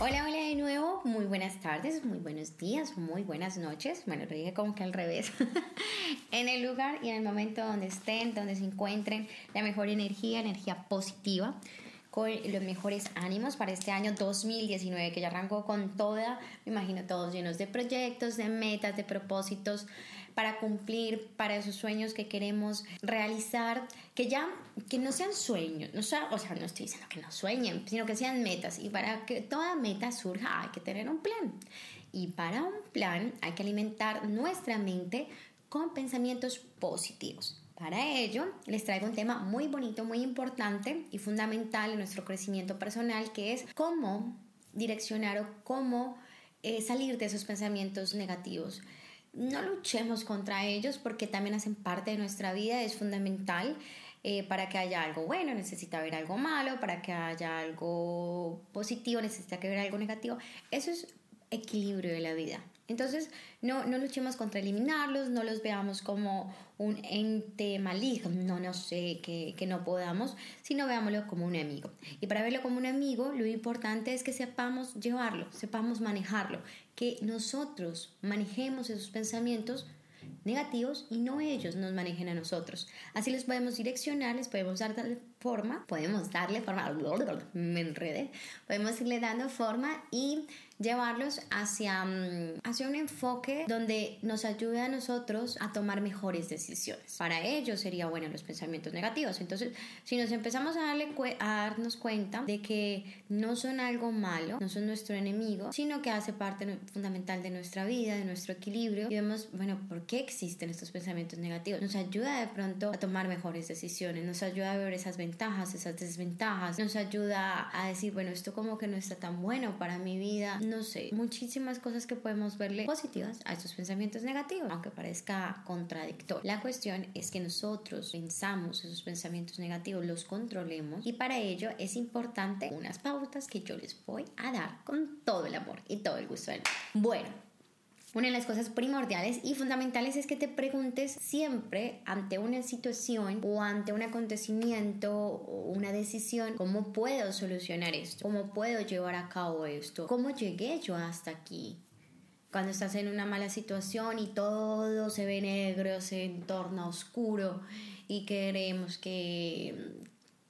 Hola, hola de nuevo, muy buenas tardes, muy buenos días, muy buenas noches. Bueno, lo dije como que al revés. en el lugar y en el momento donde estén, donde se encuentren, la mejor energía, energía positiva con los mejores ánimos para este año 2019 que ya arrancó con toda, me imagino todos llenos de proyectos, de metas, de propósitos para cumplir, para esos sueños que queremos realizar, que ya, que no sean sueños, no sea, o sea, no estoy diciendo que no sueñen, sino que sean metas y para que toda meta surja hay que tener un plan y para un plan hay que alimentar nuestra mente con pensamientos positivos. Para ello, les traigo un tema muy bonito, muy importante y fundamental en nuestro crecimiento personal, que es cómo direccionar o cómo eh, salir de esos pensamientos negativos. No luchemos contra ellos porque también hacen parte de nuestra vida, es fundamental. Eh, para que haya algo bueno necesita haber algo malo, para que haya algo positivo necesita que haber algo negativo. Eso es equilibrio de la vida. Entonces, no, no luchemos contra eliminarlos, no los veamos como un ente maligno, no sé, que, que no podamos, sino veámoslo como un amigo. Y para verlo como un amigo, lo importante es que sepamos llevarlo, sepamos manejarlo, que nosotros manejemos esos pensamientos negativos y no ellos nos manejen a nosotros. Así les podemos direccionar, les podemos darle forma, podemos darle forma, me enredé, podemos irle dando forma y llevarlos hacia, mm, hacia un enfoque donde nos ayude a nosotros a tomar mejores decisiones. Para ello sería bueno los pensamientos negativos. Entonces, si nos empezamos a, darle a darnos cuenta de que no son algo malo, no son nuestro enemigo, sino que hace parte fundamental de nuestra vida, de nuestro equilibrio, y vemos, bueno, ¿por qué existen estos pensamientos negativos? Nos ayuda de pronto a tomar mejores decisiones, nos ayuda a ver esas ventajas, esas desventajas, nos ayuda a decir, bueno, esto como que no está tan bueno para mi vida, no sé, muchísimas cosas que podemos verle positivas a estos pensamientos negativos, aunque parezca contradictorio. La cuestión es que nosotros pensamos esos pensamientos negativos, los controlemos y para ello es importante unas pautas que yo les voy a dar con todo el amor y todo el gusto del Bueno, una de las cosas primordiales y fundamentales es que te preguntes siempre ante una situación o ante un acontecimiento o una decisión, ¿cómo puedo solucionar esto? ¿Cómo puedo llevar a cabo esto? ¿Cómo llegué yo hasta aquí? Cuando estás en una mala situación y todo se ve negro, se torna oscuro y queremos que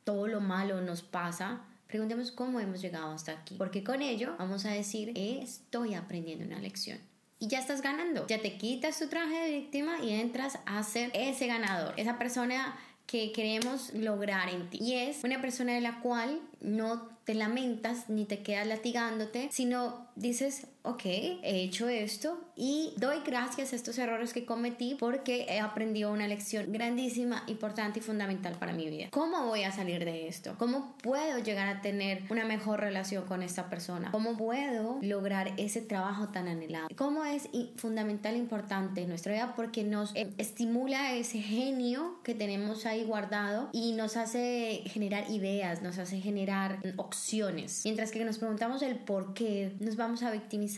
todo lo malo nos pasa, preguntemos cómo hemos llegado hasta aquí. Porque con ello vamos a decir, estoy aprendiendo una lección y ya estás ganando. Ya te quitas tu traje de víctima y entras a ser ese ganador, esa persona que queremos lograr en ti. Y es una persona de la cual no te lamentas ni te quedas latigándote, sino dices, ok, he hecho esto y doy gracias a estos errores que cometí porque he aprendido una lección grandísima, importante y fundamental para mi vida. ¿Cómo voy a salir de esto? ¿Cómo puedo llegar a tener una mejor relación con esta persona? ¿Cómo puedo lograr ese trabajo tan anhelado? ¿Cómo es fundamental e importante en nuestra vida? Porque nos eh, estimula ese genio que tenemos ahí guardado y nos hace generar ideas, nos hace generar opciones. Mientras que nos preguntamos el por qué, nos vamos a victimizar,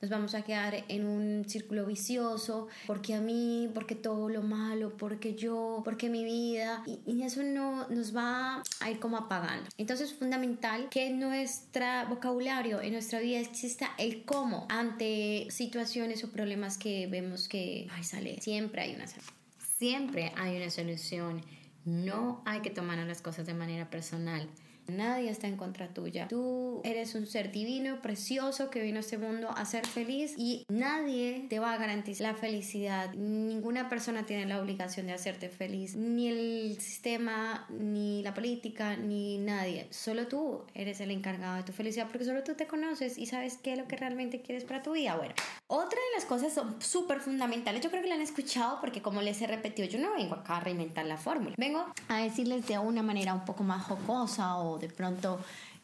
nos vamos a quedar en un círculo vicioso, porque a mí, porque todo lo malo, porque yo, porque mi vida, y, eso no nos va a ir como apagando. Entonces es fundamental que en nuestro vocabulario, en nuestra vida exista el cómo ante situaciones o problemas que vemos que, ay, sale, siempre hay una solución. Siempre hay una solución. No hay que tomar las cosas de manera personal. Nadie está en contra tuya. Tú eres un ser divino, precioso, que vino a este mundo a ser feliz y nadie te va a garantizar la felicidad. Ninguna persona tiene la obligación de hacerte feliz. Ni el sistema, ni la política, ni nadie. Solo tú eres el encargado de tu felicidad porque solo tú te conoces y sabes qué es lo que realmente quieres para tu vida. Bueno, otra de las cosas son súper fundamentales. Yo creo que la han escuchado porque como les he repetido, yo no vengo acá a reinventar la fórmula. Vengo a decirles de una manera un poco más jocosa o de pronto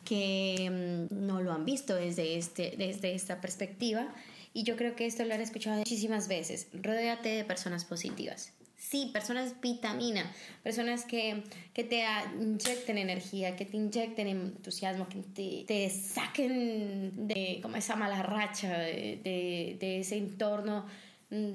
que mm, no lo han visto desde, este, desde esta perspectiva. Y yo creo que esto lo han escuchado muchísimas veces. Rodéate de personas positivas. Sí, personas vitamina, personas que, que te inyecten energía, que te inyecten entusiasmo, que te, te saquen de como esa mala racha, de, de, ese entorno mm,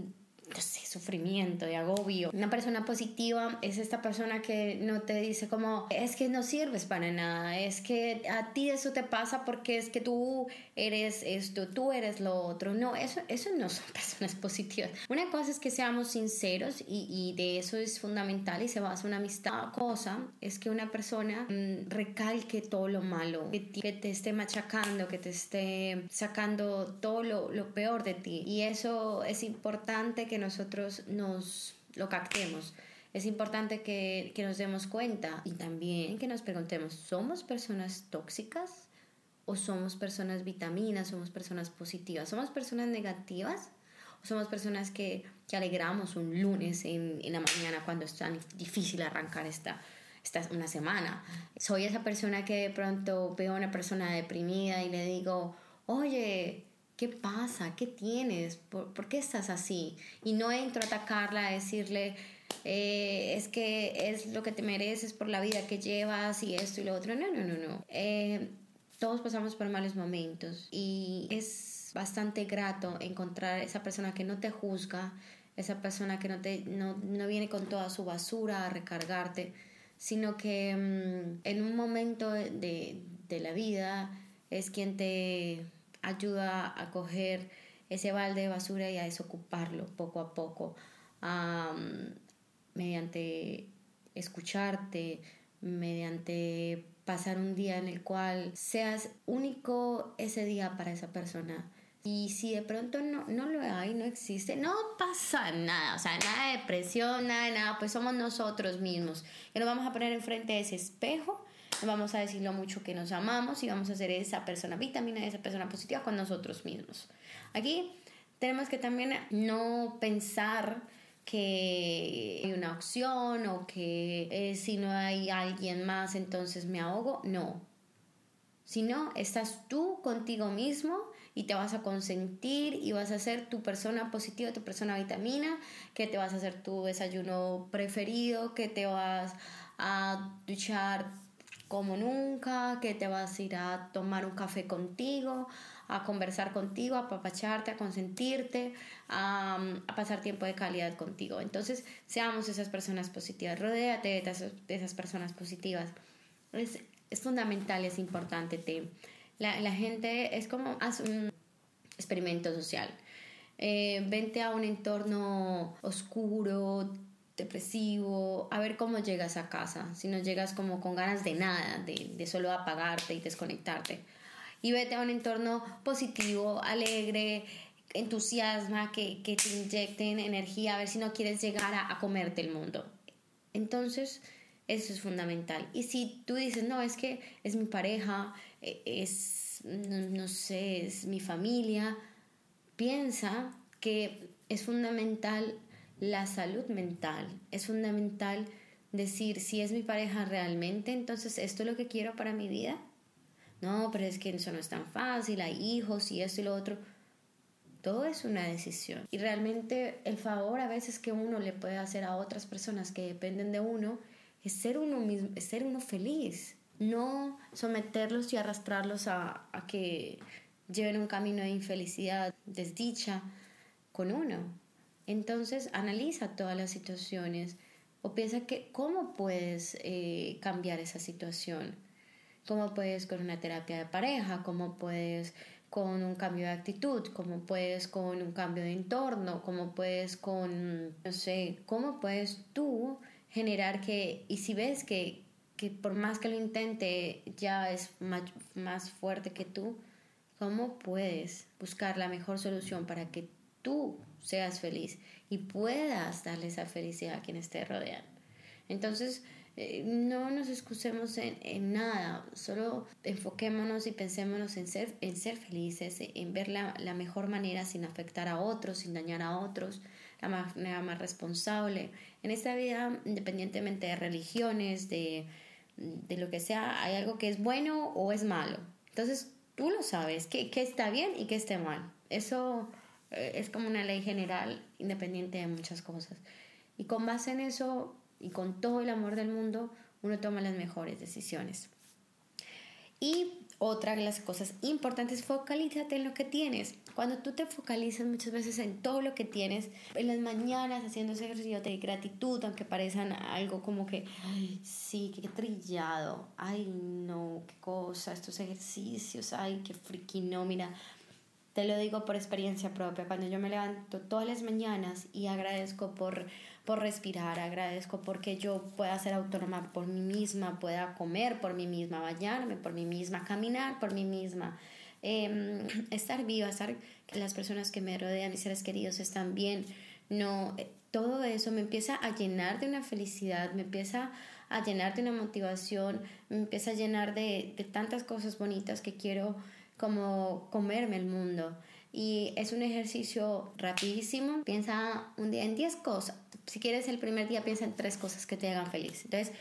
no sé, sufrimiento, de agobio. Una persona positiva es esta persona que no te dice como, es que no sirves para nada, es que a ti eso te pasa porque es que tú eres esto, tú eres lo otro. No, eso, eso no son personas positivas. Una cosa es que seamos sinceros y, y de eso es fundamental y se basa una amistad. Cosa es que una persona mm, recalque todo lo malo, que, que, te esté machacando, que te esté sacando todo lo, lo peor de ti. Y eso es importante que nosotros nos lo captemos. Es importante que, que, nos demos cuenta y también que nos preguntemos, ¿somos personas tóxicas o somos personas vitaminas, somos personas positivas? ¿Somos personas negativas somos personas que, que alegramos un lunes en, en, la mañana cuando es tan difícil arrancar esta, esta una semana? Soy esa persona que de pronto veo a una persona deprimida y le digo, oye, ¿qué pasa? ¿Qué tienes? ¿Por, ¿por qué estás así? Y no entro a atacarla, a decirle, eh, es que es lo que te mereces por la vida que llevas y esto y lo otro. No, no, no, no. Eh, todos pasamos por malos momentos y es bastante grato encontrar esa persona que no te juzga, esa persona que no, te, no, no viene con toda su basura a recargarte, sino que mm, en un momento de, de la vida es quien te ayuda a coger ese balde de basura y a desocuparlo poco a poco, um, mediante escucharte, mediante pasar un día en el cual seas único ese día para esa persona. Y si de pronto no, no lo hay, no existe, no pasa nada, o sea, nada de depresión, nada de nada, pues somos nosotros mismos. Y nos vamos a poner enfrente de ese espejo vamos a decir lo mucho que nos amamos y vamos a ser esa persona vitamina, esa persona positiva con nosotros mismos. Aquí tenemos que también no pensar que hay una opción o que eh, si no hay alguien más entonces me ahogo. No. Si no, estás tú contigo mismo y te vas a consentir y vas a ser tu persona positiva, tu persona vitamina, que te vas a hacer tu desayuno preferido, que te vas a duchar como nunca, que te vas a ir a tomar un café contigo, a conversar contigo, a papacharte, a consentirte, a, pasar tiempo de calidad contigo. Entonces, seamos esas personas positivas, rodéate de esas, personas positivas. Es, es, fundamental, es importante. Te, la, la, gente es como haz un experimento social. Eh, vente a un entorno oscuro, depresivo, a ver cómo llegas a casa, si no llegas como con ganas de nada, de, solo apagarte y desconectarte. Y vete a un entorno positivo, alegre, entusiasma, que, que te inyecten energía, a ver si no quieres llegar a, a comerte el mundo. Entonces, eso es fundamental. Y si tú dices, no, es que es mi pareja, e, es, no, no sé, es mi familia, piensa que es fundamental la salud mental. Es fundamental decir si es mi pareja realmente, entonces esto es lo que quiero para mi vida. No, pero es que eso no es tan fácil, hay hijos y esto y lo otro. Todo es una decisión. Y realmente el favor a veces que uno le puede hacer a otras personas que dependen de uno es ser uno mismo, es ser uno feliz. No someterlos y arrastrarlos a, a que lleven un camino de infelicidad, desdicha con uno. Entonces analiza todas las situaciones o piensa que cómo puedes eh, cambiar esa situación. Cómo puedes con una terapia de pareja, cómo puedes con un cambio de actitud, cómo puedes con un cambio de entorno, cómo puedes con, no sé, cómo puedes tú generar que, y si ves que, que por más que lo intente ya es más, más fuerte que tú, ¿cómo puedes buscar la mejor solución para que tú seas feliz y puedas darle esa felicidad a quienes te rodean. Entonces, eh, no nos excusemos en, nada, solo enfoquémonos y pensémonos en ser, en ser felices, en ver la, mejor manera sin afectar a otros, sin dañar a otros, la manera más responsable. En esta vida, independientemente de religiones, de, de lo que sea, hay algo que es bueno o es malo. Entonces, tú lo sabes, qué, qué está bien y qué está mal. Eso es como una ley general independiente de muchas cosas. Y con base en eso y con todo el amor del mundo, uno toma las mejores decisiones. Y otra de las cosas importantes, focalízate en lo que tienes. Cuando tú te focalizas muchas veces en todo lo que tienes, en las mañanas haciendo ese ejercicio de gratitud, aunque parezcan algo como que, ay, sí, qué trillado, ay, no, qué cosa, estos ejercicios, ay, qué friki, no, mira, te lo digo por experiencia propia, cuando yo me levanto todas las mañanas y agradezco por, por respirar, agradezco porque yo pueda ser autónoma por mí misma, pueda comer por mí misma, bañarme por mí misma, caminar por mí misma, em, estar viva, estar que las personas que me rodean, mis seres queridos están bien, no, eh, todo eso me empieza a llenar de una felicidad, me empieza a llenar de una motivación, me empieza a llenar de, de tantas cosas bonitas que quiero como comerme el mundo. Y es un ejercicio rapidísimo. Piensa un día en 10 cosas. Si quieres el primer día, piensa en tres cosas que te hagan feliz. Entonces,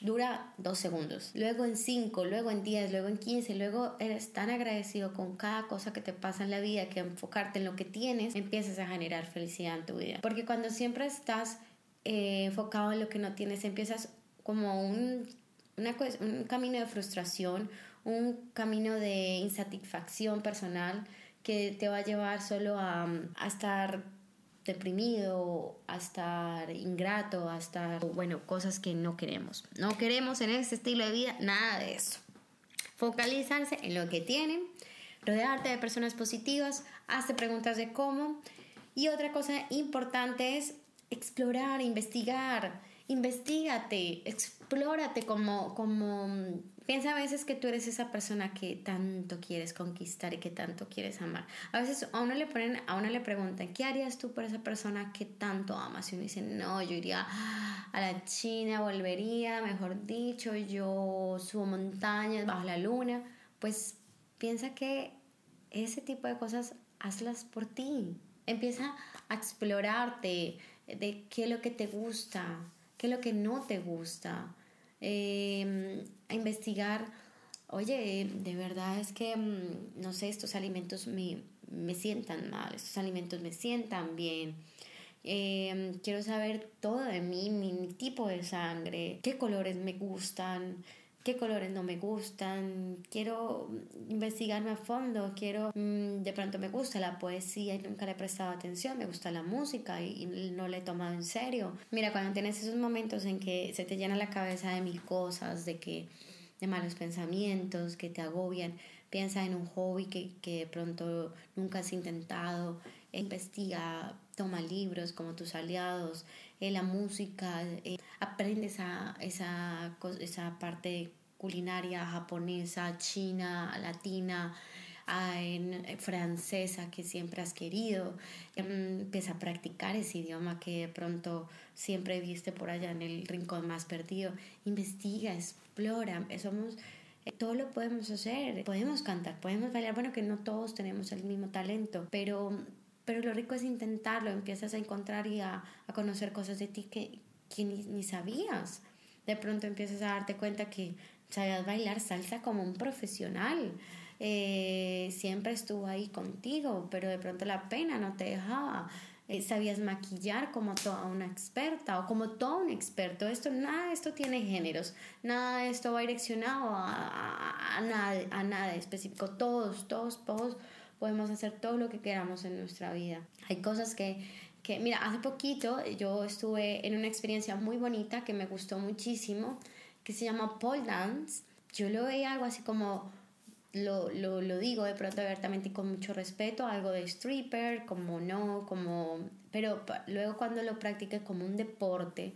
dura dos segundos. Luego en 5, luego en 10, luego en 15. Luego eres tan agradecido con cada cosa que te pasa en la vida que enfocarte en lo que tienes, empiezas a generar felicidad en tu vida. Porque cuando siempre estás eh, enfocado en lo que no tienes, empiezas como un, una, un camino de frustración un camino de insatisfacción personal que te va a llevar solo a, estar deprimido, a estar ingrato, a estar, bueno, cosas que no queremos. No queremos en este estilo de vida nada de eso. Focalizarse en lo que tienen, rodearte de personas positivas, hazte preguntas de cómo. Y otra cosa importante es explorar, investigar, investigate, explórate como, como Piensa a veces que tú eres esa persona que tanto quieres conquistar y que tanto quieres amar. A veces a uno le ponen, a uno le preguntan, ¿qué harías tú por esa persona que tanto amas? Y uno dice, no, yo iría a la China, volvería, mejor dicho, yo subo montañas bajo la luna. Pues piensa que ese tipo de cosas hazlas por ti. Empieza a explorarte de qué es lo que te gusta, qué es lo que no te gusta Em, a investigar, oye, de verdad es que, mm, no sé, estos alimentos me, me sientan mal, estos alimentos me sientan bien. Em, quiero saber todo de mí, mi, tipo de sangre, qué colores me gustan, qué colores no me gustan, quiero investigarme a fondo, quiero, mm, de pronto me gusta la poesía y nunca le he prestado atención, me gusta la música y, no le he tomado en serio. Mira, cuando tienes esos momentos en que se te llena la cabeza de mil cosas, de que de malos pensamientos que te agobian, piensa en un hobby que, que de pronto nunca has intentado, investiga, toma libros como tus aliados, eh, la música, eh, aprende esa, esa, esa parte culinaria japonesa, china, latina, eh, francesa que siempre has querido. Em, empieza a practicar ese idioma que pronto siempre viste por allá en el rincón más perdido. Investiga, explora. Somos, todo lo podemos hacer. Podemos cantar, podemos bailar. Bueno, que no todos tenemos el mismo talento, pero pero lo rico es intentarlo, empiezas a encontrar y a, conocer cosas de ti que, que ni, sabías. De pronto empiezas a darte cuenta que sabías bailar salsa como un profesional. Eh, siempre estuvo ahí contigo, pero de pronto la pena no te dejaba. Eh, sabías maquillar como toda una experta o como todo un experto. Esto, nada de esto tiene géneros, nada de esto va direccionado a, a, nada, a nada específico. Todos, todos, todos podemos hacer todo lo que queramos en nuestra vida. Hay cosas que, que, mira, hace poquito yo estuve en una experiencia muy bonita que me gustó muchísimo, que se llama pole dance. Yo lo veía algo así como, lo, lo, lo digo de pronto abiertamente y con mucho respeto, algo de stripper, como no, como, pero luego cuando lo practiqué como un deporte,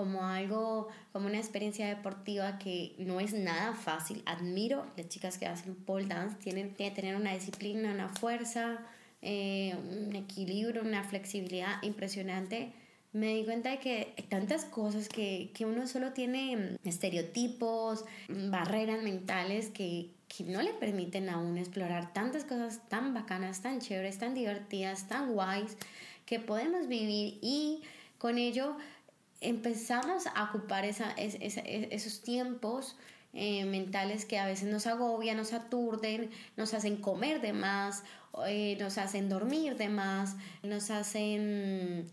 como algo, como una experiencia deportiva que no es nada fácil. Admiro las chicas que hacen pole dance, tienen que tener una disciplina, una fuerza, eh, un equilibrio, una flexibilidad impresionante. Me di cuenta de que hay tantas cosas que, que uno solo tiene mm, estereotipos, barreras mentales que, que no le permiten a uno explorar tantas cosas tan bacanas, tan chéveres, tan divertidas, tan guays que podemos vivir y con ello empezamos a ocupar esa, esos tiempos eh, mentales que a veces nos agobian, nos aturden, nos hacen comer de más, eh, nos hacen dormir de más, nos hacen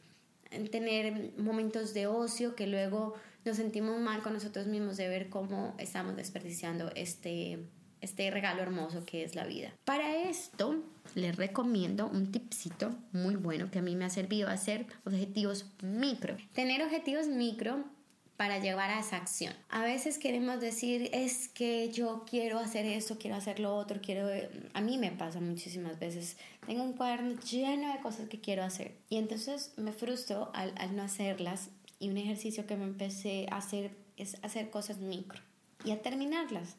tener momentos de ocio que luego nos sentimos mal con nosotros mismos de ver cómo estamos desperdiciando este, este regalo hermoso que es la vida. Para esto les recomiendo un tipcito muy bueno que a mí me ha servido hacer objetivos micro. Tener objetivos micro para llevar a esa acción. A veces queremos decir, es que yo quiero hacer esto, quiero hacer lo otro, quiero... A mí me pasa muchísimas veces. Tengo un cuaderno lleno de cosas que quiero hacer. Y entonces me frustro al, al no hacerlas. Y un ejercicio que me empecé a hacer es hacer cosas micro y a terminarlas.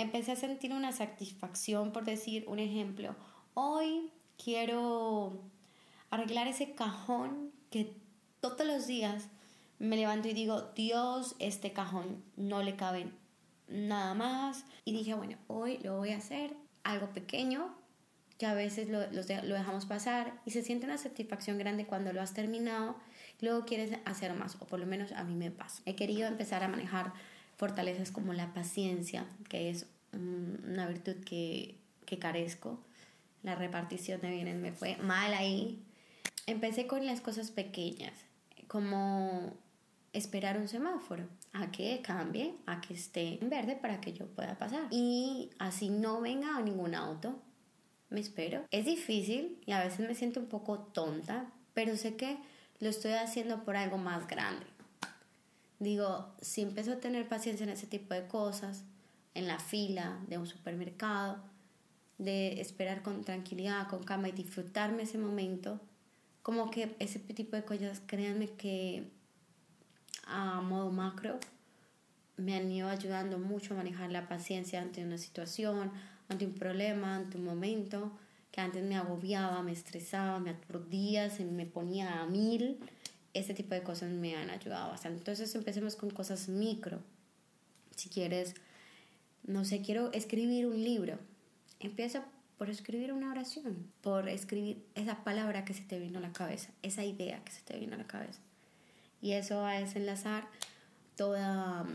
Empecé a sentir una satisfacción por decir un ejemplo. Hoy quiero arreglar ese cajón que todos los días me levanto y digo, Dios, este cajón no le cabe nada más. Y dije, bueno, hoy lo voy a hacer, algo pequeño, que a veces lo, lo, dejamos pasar y se siente una satisfacción grande cuando lo has terminado luego quieres hacer más, o por lo menos a mí me pasa. He querido empezar a manejar fortalezas como la paciencia, que es una virtud que, que carezco. La repartición de bienes me fue mal ahí. Empecé con las cosas pequeñas, como esperar un semáforo a que cambie, a que esté en verde para que yo pueda pasar. Y así no venga ningún auto, me espero. Es difícil y a veces me siento un poco tonta, pero sé que lo estoy haciendo por algo más grande. Digo, si empiezo a tener paciencia en ese tipo de cosas, en la fila de un supermercado, de esperar con tranquilidad, con calma y disfrutarme ese momento, como que ese tipo de cosas, créanme que a modo macro me han ido ayudando mucho a manejar la paciencia ante una situación, ante un problema, ante un momento que antes me agobiaba, me estresaba, me aturdía, se me ponía a mil este tipo de cosas me han ayudado bastante. Entonces empecemos con cosas micro. Si quieres, no sé, quiero escribir un libro. Empieza por escribir una oración, por escribir esa palabra que se te vino a la cabeza, esa idea que se te vino a la cabeza. Y eso va a desenlazar toda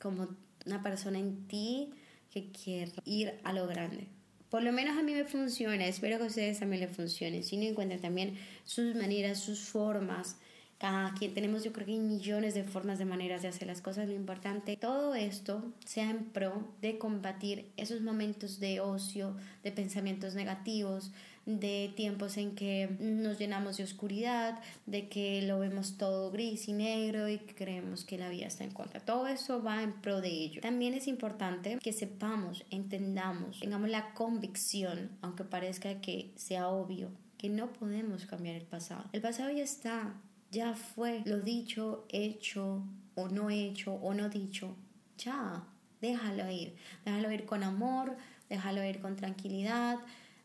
como una persona en ti que quiere ir a lo grande. Por lo menos a mí me funciona, espero que a ustedes también les funcione. Si no encuentran también sus maneras, sus formas. Cada quien tenemos, yo creo que millones de formas, de maneras de hacer las cosas. Lo importante, todo esto sea en pro de combatir esos momentos de ocio, de pensamientos negativos, de tiempos en que nos llenamos de oscuridad, de que lo vemos todo gris y negro y creemos que la vida está en contra. Todo eso va en pro de ello. También es importante que sepamos, entendamos, tengamos la convicción, aunque parezca que sea obvio, que no podemos cambiar el pasado. El pasado ya está, ya fue lo dicho, hecho o no hecho o no dicho. Ya, déjalo ir. Déjalo ir con amor, déjalo ir con tranquilidad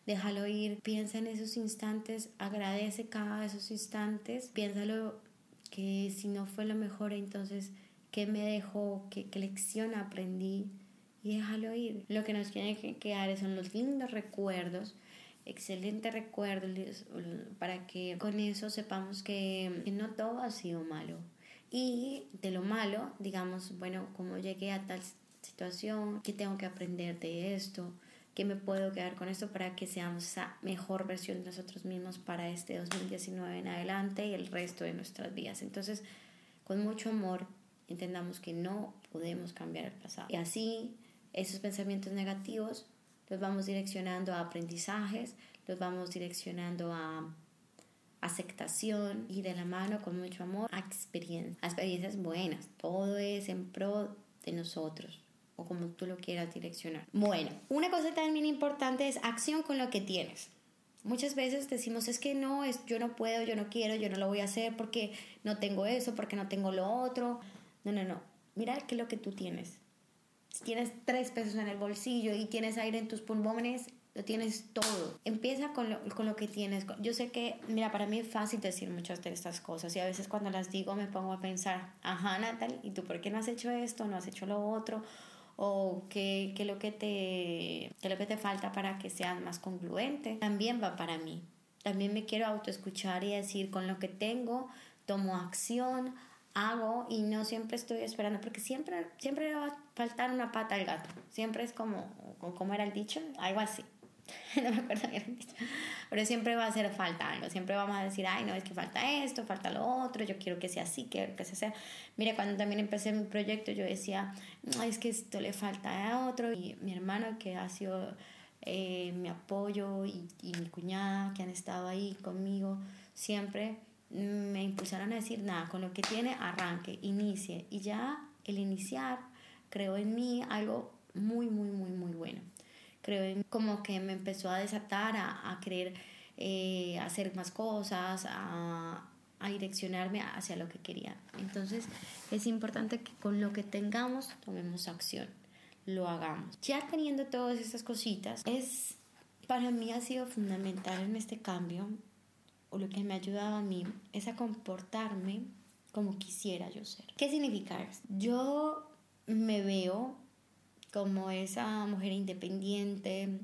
déjalo ir, piensa en esos instantes, agradece cada esos instantes, piénsalo que si no fue lo mejor, entonces, ¿qué me dejó? ¿Qué, lección aprendí? Y déjalo ir. Lo que nos tiene que quedar son los lindos recuerdos, excelentes recuerdos, para que con eso sepamos que no todo ha sido malo. Y de lo malo, digamos, bueno, como llegué a tal situación, ¿qué tengo que aprender de esto? Que me puedo quedar con esto para que seamos esa mejor versión de nosotros mismos para este 2019 en adelante y el resto de nuestras vidas. Entonces, con mucho amor, entendamos que no podemos cambiar el pasado. Y así, esos pensamientos negativos los vamos direccionando a aprendizajes, los vamos direccionando a aceptación y de la mano con mucho amor a experiencias, a experiencias buenas. Todo es en pro de nosotros o como tú lo quieras direccionar. Bueno, una cosa también importante es acción con lo que tienes. Muchas veces decimos, es que no, es, yo no puedo, yo no quiero, yo no lo voy a hacer porque no tengo eso, porque no tengo lo otro. No, no, no. Mira qué es lo que tú tienes. Si tienes tres pesos en el bolsillo y tienes aire en tus pulmones, lo tienes todo. Empieza con lo, con lo que tienes. Yo sé que, mira, para mí es fácil decir muchas de estas cosas y a veces cuando las digo me pongo a pensar, ajá, Natal, ¿y tú por qué no has hecho esto? ¿No has hecho lo otro? O qué, qué, lo que te, qué lo que te falta para que seas más congruente, también va para mí. También me quiero autoescuchar y decir, con lo que tengo, tomo acción, hago y no siempre estoy esperando, porque siempre, siempre va a faltar una pata al gato. Siempre es como, como era el dicho, algo así. no me acuerdo bien. Pero siempre va a hacer falta algo. Siempre vamos a decir, ay, no, es que falta esto, falta lo otro, yo quiero que sea así, quiero que sea. Mira, cuando también empecé mi proyecto, yo decía, no, es que esto le falta a otro. Y mi hermano, que ha sido eh, mi apoyo, y, y mi cuñada, que han estado ahí conmigo siempre, me impulsaron a decir, nada, con lo que tiene, arranque, inicie. Y ya el iniciar creó en mí algo muy, muy, muy, muy bueno creo como que me empezó a desatar a, a querer eh, hacer más cosas, a, a direccionarme hacia lo que quería. Entonces es importante que con lo que tengamos tomemos acción, lo hagamos. Ya teniendo todas esas cositas, es para mí ha sido fundamental en este cambio, o lo que me ha ayudado a mí, es a comportarme como quisiera yo ser. ¿Qué significa? Yo me veo como esa mujer independiente,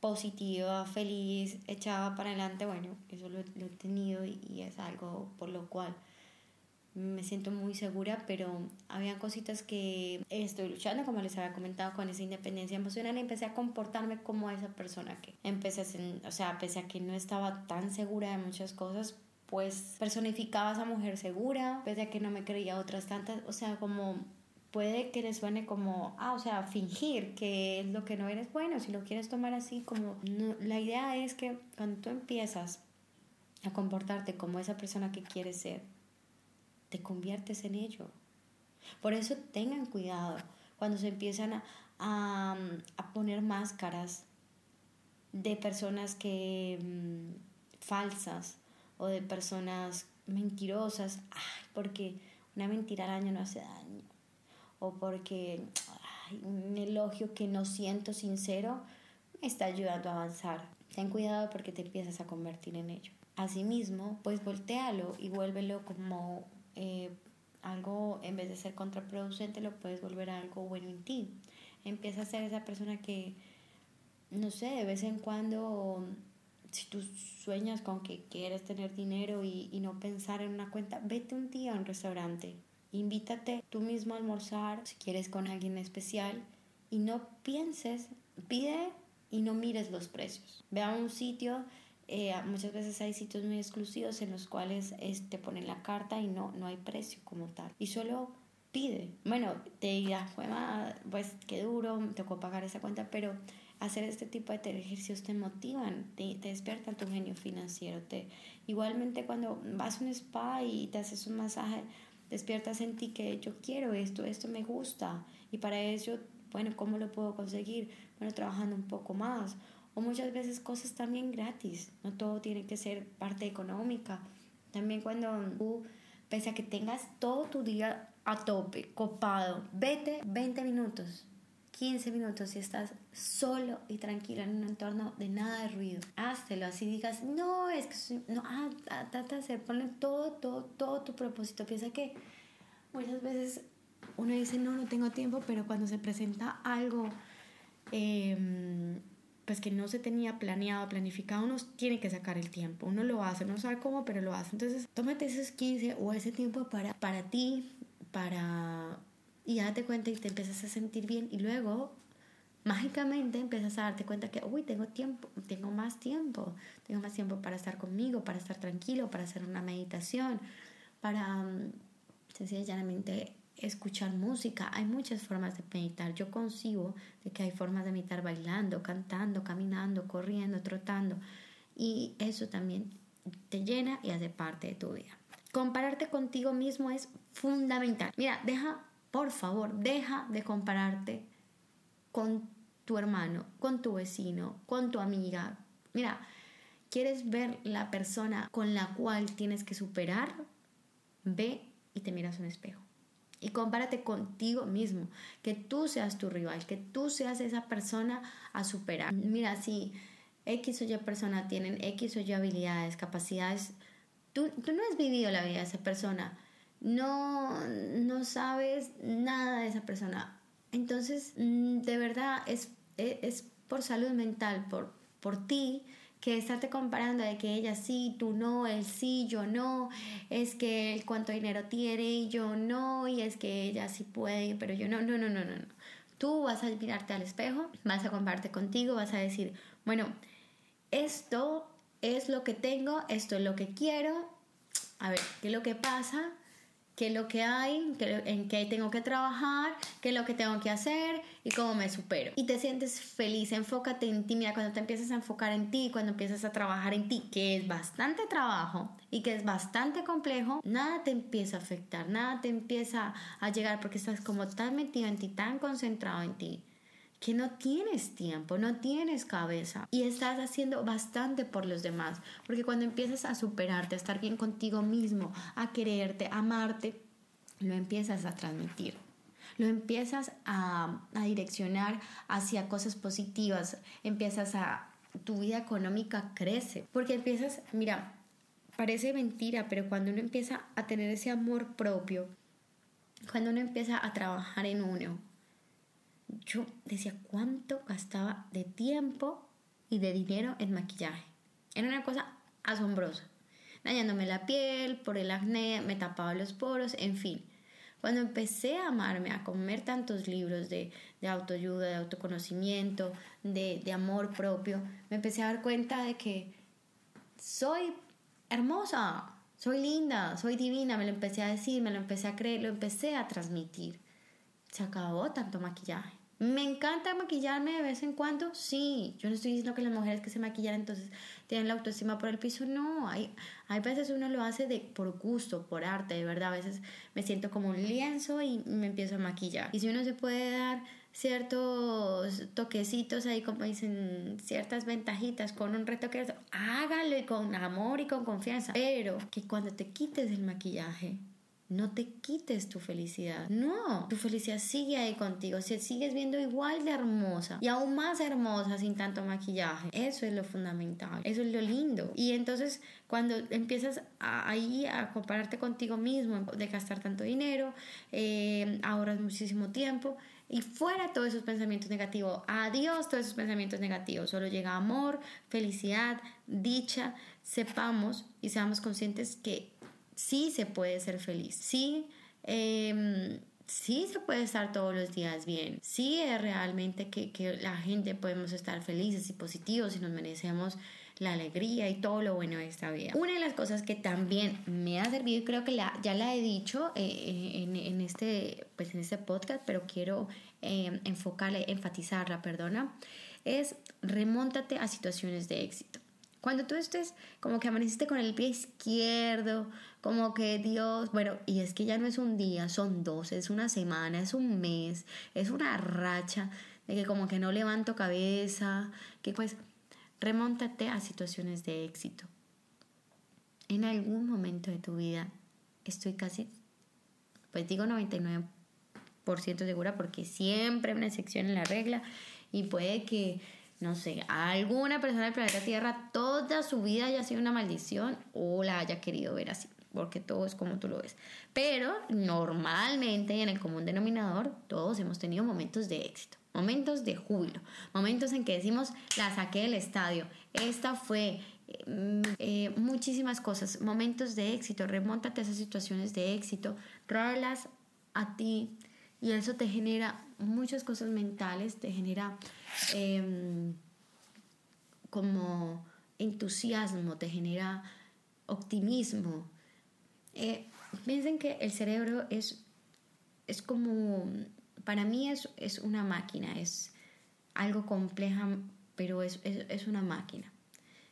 positiva, feliz, echada para adelante, bueno, eso lo, he tenido y, es algo por lo cual me siento muy segura, pero había cositas que estoy luchando, como les había comentado, con esa independencia emocional. Empecé a comportarme como esa persona que empecé a, o sea, pese a que no estaba tan segura de muchas cosas, pues personificaba esa mujer segura, pese a que no me creía otras tantas, o sea, como puede que le suene como, ah, o sea, fingir que es lo que no eres bueno, si lo quieres tomar así como, la idea es que cuando tú empiezas a comportarte como esa persona que quieres ser, te conviertes en ello. Por eso tengan cuidado cuando se empiezan a, a, a poner máscaras de personas que mm, falsas o de personas mentirosas, ay, porque una mentira al año no hace daño o porque un elogio que no siento sincero me está ayudando a avanzar. Ten cuidado porque te empiezas a convertir en ello. Asimismo, pues voltealo y vuélvelo como eh, algo, en vez de ser contraproducente, lo puedes volver a algo bueno en ti. Empieza a ser esa persona que, no sé, de vez en cuando, si tú sueñas con que quieres tener dinero y, y no pensar en una cuenta, vete un día a un restaurante Invítate tú mismo a almorzar, si quieres con alguien especial, y no pienses, pide y no mires los precios. Ve a un sitio, eh, muchas veces hay sitios muy exclusivos en los cuales te ponen la carta y no, no hay precio como tal. Y solo pide. Bueno, te dirás, pues qué duro, me tocó pagar esa cuenta, pero hacer este tipo de ejercicios te motivan, te, te despiertan tu genio financiero. Te, igualmente cuando vas a un spa y te haces un masaje, despiertas en ti que yo quiero esto, esto me gusta y para eso, bueno, ¿cómo lo puedo conseguir? Bueno, trabajando un poco más o muchas veces cosas también gratis, no todo tiene que ser parte económica. También cuando tú, pese a que tengas todo tu día a tope, copado, vete 20 minutos, 15 minutos y estás solo y tranquilo en un entorno de nada de ruido. Háztelo así digas, no, es que soy, no, ah, ah, trata de hacer, ponle todo, todo, todo tu propósito. Piensa que muchas veces uno dice, no, no tengo tiempo, pero cuando se presenta algo, em, pues que no se tenía planeado, planificado, uno tiene que sacar el tiempo. Uno lo hace, no sabe cómo, pero lo hace. Entonces, tómate esos 15 o ese tiempo para, para ti, para y ya date cuenta y te empiezas a sentir bien y luego mágicamente empiezas a darte cuenta que, uy, tengo tiempo, tengo más tiempo, tengo más tiempo para estar conmigo, para estar tranquilo, para hacer una meditación, para um, sencillamente escuchar música. Hay muchas formas de meditar. Yo concibo de que hay formas de meditar bailando, cantando, caminando, corriendo, trotando. Y eso también te llena y hace parte de tu vida. Compararte contigo mismo es fundamental. Mira, deja por favor, deja de compararte con tu hermano, con tu vecino, con tu amiga. Mira, ¿quieres ver la persona con la cual tienes que superar? Ve y te miras un espejo. Y compárate contigo mismo, que tú seas tu rival, que tú seas esa persona a superar. Mira, si X o Y persona tienen X o Y habilidades, capacidades, tú, tú no has vivido la vida de esa persona no, no sabes nada de esa persona. Entonces, mm, de verdad, es, e, es, por salud mental, por, por ti, que estarte comparando de que ella sí, tú no, él sí, yo no, es que él cuánto dinero tiene y yo no, y es que ella sí puede, pero yo no, no, no, no, no. no. tú vas a mirarte al espejo, vas a compartir contigo, vas a decir, bueno, esto es lo que tengo, esto es lo que quiero, a ver, ¿qué es lo que pasa? Qué es lo que hay, en qué tengo que trabajar, qué es lo que tengo que hacer y cómo me supero. Y te sientes feliz, enfócate en ti. Cuando te empiezas a enfocar en ti, cuando empiezas a trabajar en ti, que es bastante trabajo y que es bastante complejo, nada te empieza a afectar, nada te empieza a llegar porque estás como tan metido en ti, tan concentrado en ti que no tienes tiempo, no tienes cabeza y estás haciendo bastante por los demás, porque cuando empiezas a superarte, a estar bien contigo mismo, a quererte, a amarte, lo empiezas a transmitir. Lo empiezas a, direccionar hacia cosas positivas, empiezas a, tu vida económica crece, porque empiezas, mira, parece mentira, pero cuando uno empieza a tener ese amor propio, cuando uno empieza a trabajar en uno, yo decía cuánto gastaba de tiempo y de dinero en maquillaje. Era una cosa asombrosa. Dañándome la piel, por el acné, me tapaba los poros, en fin. Cuando empecé a amarme, a comer tantos libros de, autoayuda, de autoconocimiento, de, de amor propio, me empecé a dar cuenta de que soy hermosa, soy linda, soy divina, me lo empecé a decir, me lo empecé a creer, lo empecé a transmitir. Se acabó tanto maquillaje. ¿Me encanta maquillarme de vez en cuando? Sí, yo no estoy diciendo que las mujeres que se maquillan entonces tienen la autoestima por el piso, no, hay, hay veces uno lo hace de, por gusto, por arte, de verdad, a veces me siento como un lienzo y me empiezo a maquillar. Y si uno se puede dar ciertos toquecitos ahí, como dicen, ciertas ventajitas con un reto que hágalo y con amor y con confianza, pero que cuando te quites el maquillaje, no te quites tu felicidad. No, tu felicidad sigue ahí contigo. Si sigues viendo igual de hermosa y aún más hermosa sin tanto maquillaje. Eso es lo fundamental. Eso es lo lindo. Y entonces cuando empiezas ahí a compararte contigo mismo, de gastar tanto dinero, eh, ahorras muchísimo tiempo y fuera todos esos pensamientos negativos. Adiós todos esos pensamientos negativos. Solo llega amor, felicidad, dicha. Sepamos y seamos conscientes que sí se puede ser feliz, sí, em, sí se puede estar todos los días bien, sí es realmente que, que, la gente podemos estar felices y positivos y nos merecemos la alegría y todo lo bueno de esta vida. Una de las cosas que también me ha servido y creo que ya la he dicho eh, en, este, pues en este podcast, pero quiero eh, enfatizarla, perdona, es remóntate a situaciones de éxito. Cuando tú estés como que amaneciste con el pie izquierdo, como que Dios, bueno, y es que ya no es un día, son dos, es una semana, es un mes, es una racha de que como que no levanto cabeza, que pues remóntate a situaciones de éxito. En algún momento de tu vida estoy casi, pues digo 99% segura porque siempre hay una excepción en la regla y puede que no sé, alguna persona del planeta Tierra toda su vida haya sido una maldición o la haya querido ver así, porque todo es como tú lo ves. Pero normalmente en el común denominador todos hemos tenido momentos de éxito, momentos de júbilo, momentos en que decimos, la saqué del estadio, esta fue mm, eh, muchísimas cosas, momentos de éxito, remóntate a esas situaciones de éxito, tráelas a ti y eso te genera muchas cosas mentales, te genera em, como entusiasmo, te genera optimismo. Eh, piensen que el cerebro es, es como, para mí es, es una máquina, es algo compleja, pero es, es, una máquina.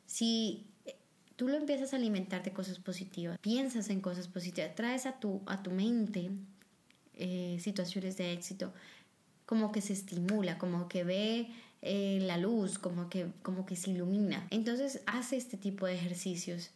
Si tú lo empiezas a alimentar de cosas positivas, piensas en cosas positivas, traes a tu, a tu mente eh, situaciones de éxito, como que se estimula, como que ve eh, la luz, como que, como que se ilumina. Entonces hace este tipo de ejercicios.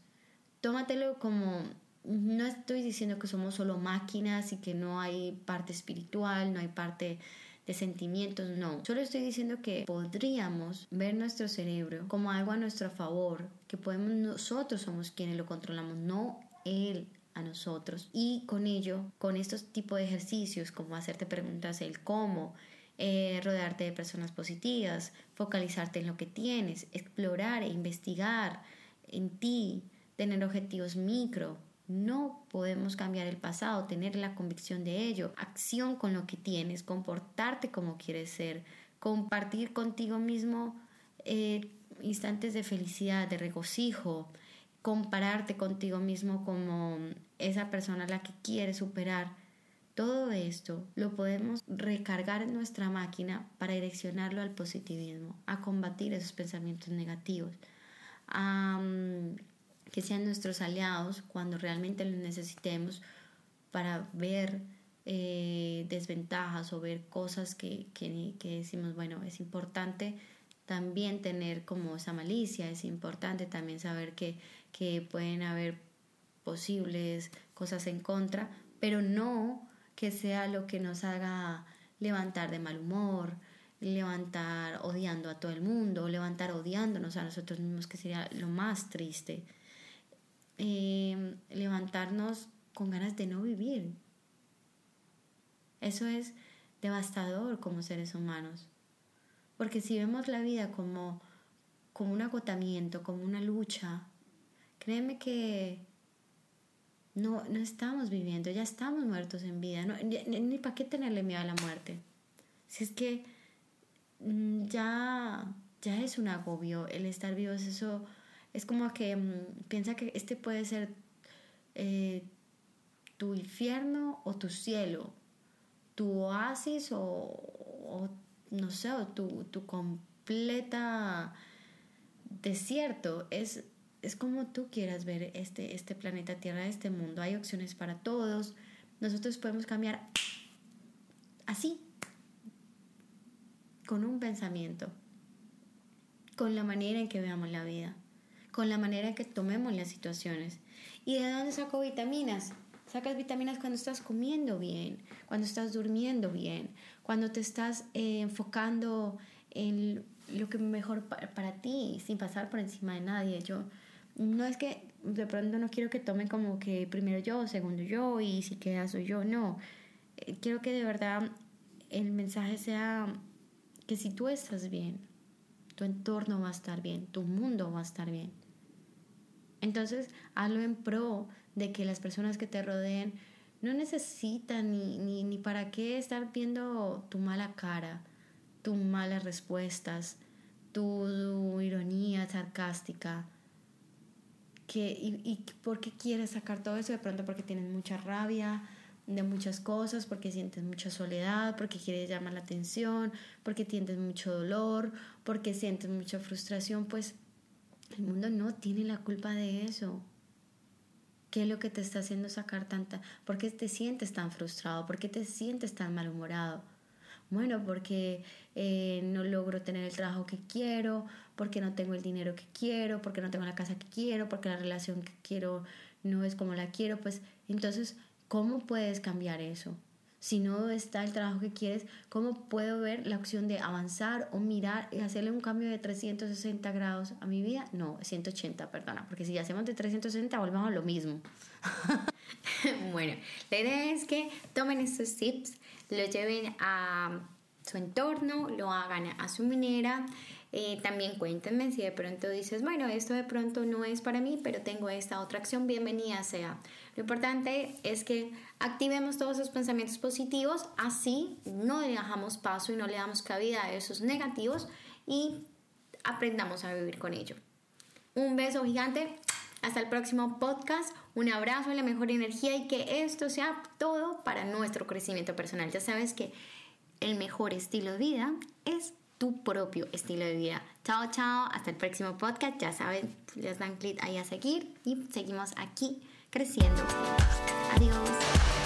Tómatelo como, no estoy diciendo que somos solo máquinas y que no hay parte espiritual, no hay parte de sentimientos, no. Solo estoy diciendo que podríamos ver nuestro cerebro como algo a nuestro favor, que podemos nosotros somos quienes lo controlamos, no él a nosotros y con ello, con estos tipos de ejercicios como hacerte preguntas el cómo, eh, rodearte de personas positivas, focalizarte en lo que tienes, explorar e investigar en ti, tener objetivos micro, No podemos cambiar el pasado, tener la convicción de ello, acción con lo que tienes, comportarte como quieres ser, compartir contigo mismo eh, instantes de felicidad, de regocijo, compararte contigo mismo como esa persona a la que quieres superar. Todo esto lo podemos recargar en nuestra máquina para direccionarlo al positivismo, a combatir esos pensamientos negativos, a que sean nuestros aliados cuando realmente los necesitemos para ver eh, desventajas o ver cosas que, que, que decimos, bueno, es importante también tener como esa malicia, es importante también saber que, que pueden haber posibles cosas en contra, pero no que sea lo que nos haga levantar de mal humor, levantar odiando a todo el mundo, levantar odiándonos a nosotros mismos, que sería lo más triste. Em, levantarnos con ganas de no vivir. Eso es devastador como seres humanos. Porque si vemos la vida como, como un agotamiento, como una lucha, créeme que no, no estamos viviendo, ya estamos muertos en vida. ni, para qué tenerle miedo a la muerte. Si es que mm, ya, ya es un agobio el estar vivos, eso es como que mm, piensa que este puede ser eh, tu infierno o tu cielo, tu oasis o, o no sé, tu, tu completa desierto. Es, es como tú quieras ver este, este planeta Tierra, este mundo. Hay opciones para todos. Nosotros podemos cambiar así, con un pensamiento, con la manera en que veamos la vida, con la manera en que tomemos las situaciones. ¿Y de dónde saco vitaminas? Sacas vitaminas cuando estás comiendo bien, cuando estás durmiendo bien, cuando te estás eh, enfocando en lo que mejor para, ti, sin pasar por encima de nadie. Yo no es que de pronto no quiero que tomen como que primero yo, segundo yo y si queda soy yo, no. Eh, quiero que de verdad el mensaje sea que si tú estás bien, tu entorno va a estar bien, tu mundo va a estar bien. Entonces, hazlo en pro de que las personas que te rodeen no necesitan ni, ni, ni para qué estar viendo tu mala cara, tus malas respuestas, tu, ironía sarcástica. Que, y, ¿Y por qué quieres sacar todo eso? De pronto porque tienes mucha rabia de muchas cosas, porque sientes mucha soledad, porque quieres llamar la atención, porque sientes mucho dolor, porque sientes mucha frustración, pues el mundo no tiene la culpa de eso. ¿Qué es lo que te está haciendo sacar tanta? ¿Por qué te sientes tan frustrado? ¿Por qué te sientes tan malhumorado? Bueno, porque eh, no logro tener el trabajo que quiero, porque no tengo el dinero que quiero, porque no tengo la casa que quiero, porque la relación que quiero no es como la quiero. Pues entonces, ¿cómo puedes cambiar eso? Si no está el trabajo que quieres, ¿cómo puedo ver la opción de avanzar o mirar y hacerle un cambio de 360 grados a mi vida? No, 180, perdona, porque si hacemos de 360 volvemos a lo mismo. bueno, la idea es que tomen estos tips, lo lleven a su entorno, lo hagan a su manera eh, también cuéntenme si de pronto dices, bueno, esto de pronto no es para mí, pero tengo esta otra acción, bienvenida sea. Lo importante es que activemos todos esos pensamientos positivos, así no dejamos paso y no le damos cabida a esos negativos y aprendamos a vivir con ello. Un beso gigante, hasta el próximo podcast, un abrazo, la mejor energía y que esto sea todo para nuestro crecimiento personal. Ya sabes que el mejor estilo de vida es tu propio estilo de vida. Chao, chao, hasta el próximo podcast. Ya saben, les dan clic ahí a seguir y seguimos aquí creciendo. Adiós.